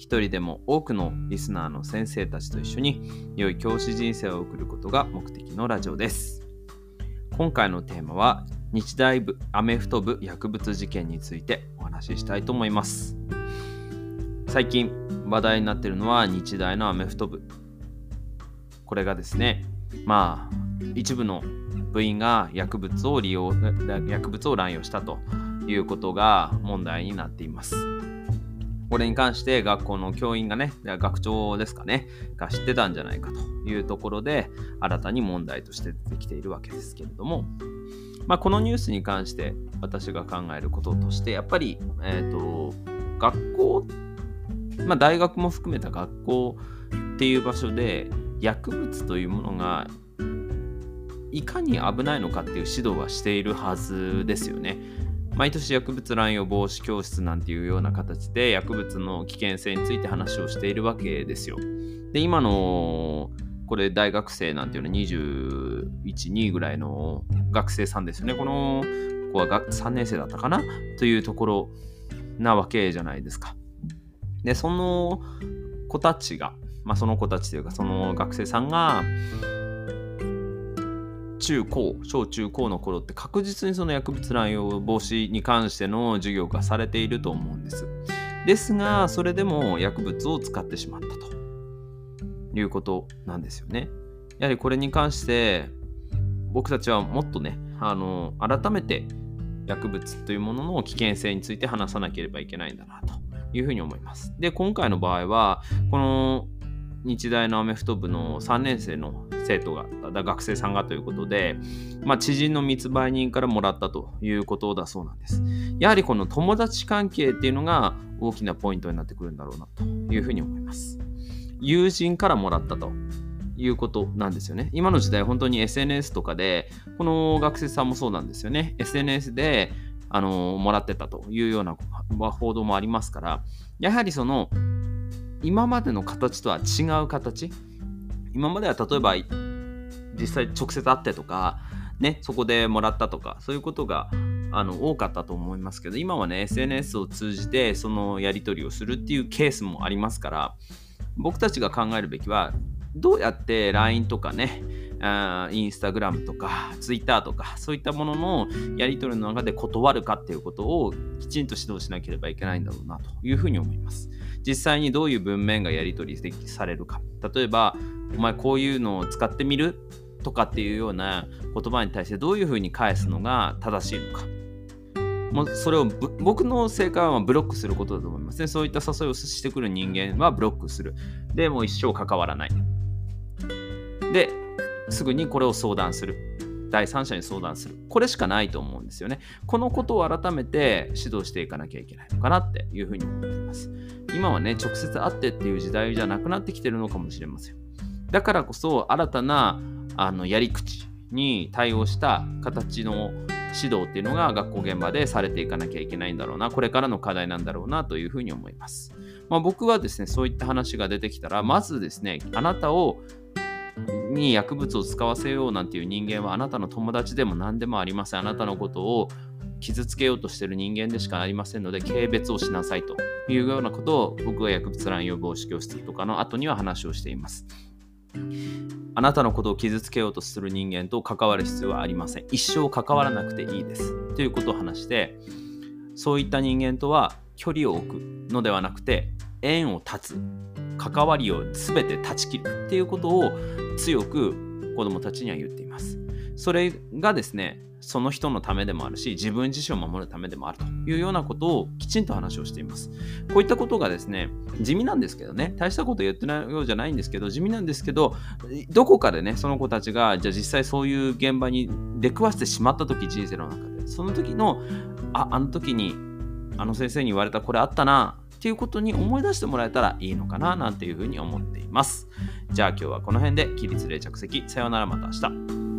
一人でも多くのリスナーの先生たちと一緒に良い教師人生を送ることが目的のラジオです。今回のテーマは日大部アメフト部薬物事件についてお話ししたいと思います。最近話題になっているのは日大のアメフト部。これがですね、まあ一部の部員が薬物を利用薬物を乱用したということが問題になっています。これに関して学校の教員がね、学長ですかね、が知ってたんじゃないかというところで、新たに問題として出てきているわけですけれども、まあ、このニュースに関して私が考えることとして、やっぱり、えーと、学校、まあ、大学も含めた学校っていう場所で薬物というものがいかに危ないのかっていう指導はしているはずですよね。毎年薬物乱用防止教室なんていうような形で薬物の危険性について話をしているわけですよ。で、今のこれ大学生なんていうのは21、2ぐらいの学生さんですよね。この子は3年生だったかな？というところなわけじゃないですか。で、その子たちが、まあその子たちというかその学生さんが、中高小中高の頃って確実にその薬物乱用防止に関しての授業がされていると思うんです。ですがそれでも薬物を使ってしまったということなんですよね。やはりこれに関して僕たちはもっとねあの改めて薬物というものの危険性について話さなければいけないんだなというふうに思います。で今回の場合はこの日大のアメフト部の3年生の生徒が、学生さんがということで、まあ、知人の密売人からもらったということだそうなんです。やはりこの友達関係っていうのが大きなポイントになってくるんだろうなというふうに思います。友人からもらったということなんですよね。今の時代本当に SNS とかで、この学生さんもそうなんですよね。SNS であのもらってたというような報道もありますから、やはりその今までの形とは違う形今までは例えば実際直接会ってとかねそこでもらったとかそういうことがあの多かったと思いますけど今はね SNS を通じてそのやり取りをするっていうケースもありますから僕たちが考えるべきはどうやって LINE とかねインスタグラムとかツイッターとかそういったもののやり取りの中で断るかっていうことをきちんと指導しなければいけないんだろうなというふうに思います。実際にどういう文面がやり取りされるか。例えば、お前こういうのを使ってみるとかっていうような言葉に対してどういうふうに返すのが正しいのか。もうそれを僕の正解はブロックすることだと思いますね。そういった誘いをしてくる人間はブロックする。で、もう一生関わらない。で、すぐにこれを相談する。第三者に相談する。これしかないと思うんですよね。このことを改めて指導していかなきゃいけないのかなっていうふうに思っています。今はね、直接会ってっていう時代じゃなくなってきてるのかもしれません。だからこそ、新たなあのやり口に対応した形の指導っていうのが学校現場でされていかなきゃいけないんだろうな、これからの課題なんだろうなというふうに思います。まあ、僕はですね、そういった話が出てきたら、まずですね、あなたをに薬物を使わせようなんていう人間はあなたの友達でも何でもありません。あなたのことを傷つけようとしてる人間でしかありませんので、軽蔑をしなさいというようなことを僕は薬物乱用防止教室とかの後には話をしています。あなたのことを傷つけようとする人間と関わる必要はありません。一生関わらなくていいです。ということを話して、そういった人間とは距離を置くのではなくて、縁を断つ、関わりを全て断ち切るっていうことを強く子どもたちには言っています。それがですね、その人のためでもあるし、自分自身を守るためでもあるというようなことをきちんと話をしています。こういったことがですね、地味なんですけどね、大したこと言ってないようじゃないんですけど、地味なんですけど、どこかでね、その子たちが、じゃあ実際そういう現場に出くわしてしまった時、人生の中で、その時の、あ、あの時に、あの先生に言われたこれあったなっていうことに思い出してもらえたらいいのかななんていうふうに思っています。じゃあ今日はこの辺で起立例着席さようならまた明日。